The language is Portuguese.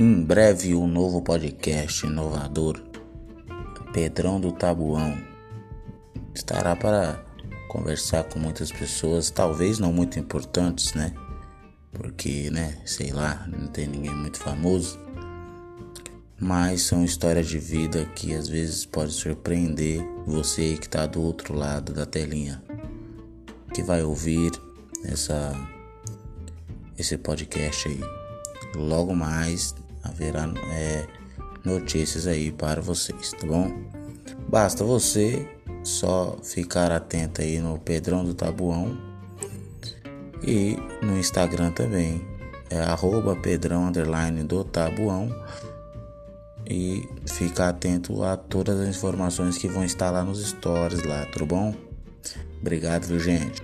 Em breve, um novo podcast inovador, Pedrão do Tabuão, estará para conversar com muitas pessoas, talvez não muito importantes, né? Porque, né, sei lá, não tem ninguém muito famoso, mas são histórias de vida que às vezes pode surpreender você que está do outro lado da telinha, que vai ouvir essa esse podcast aí. Logo mais haverá é, notícias aí para vocês, tá bom? Basta você só ficar atento aí no Pedrão do Tabuão e no Instagram também é arroba Pedrão do Tabuão e ficar atento a todas as informações que vão estar lá nos stories lá, tudo bom? Obrigado, viu, gente?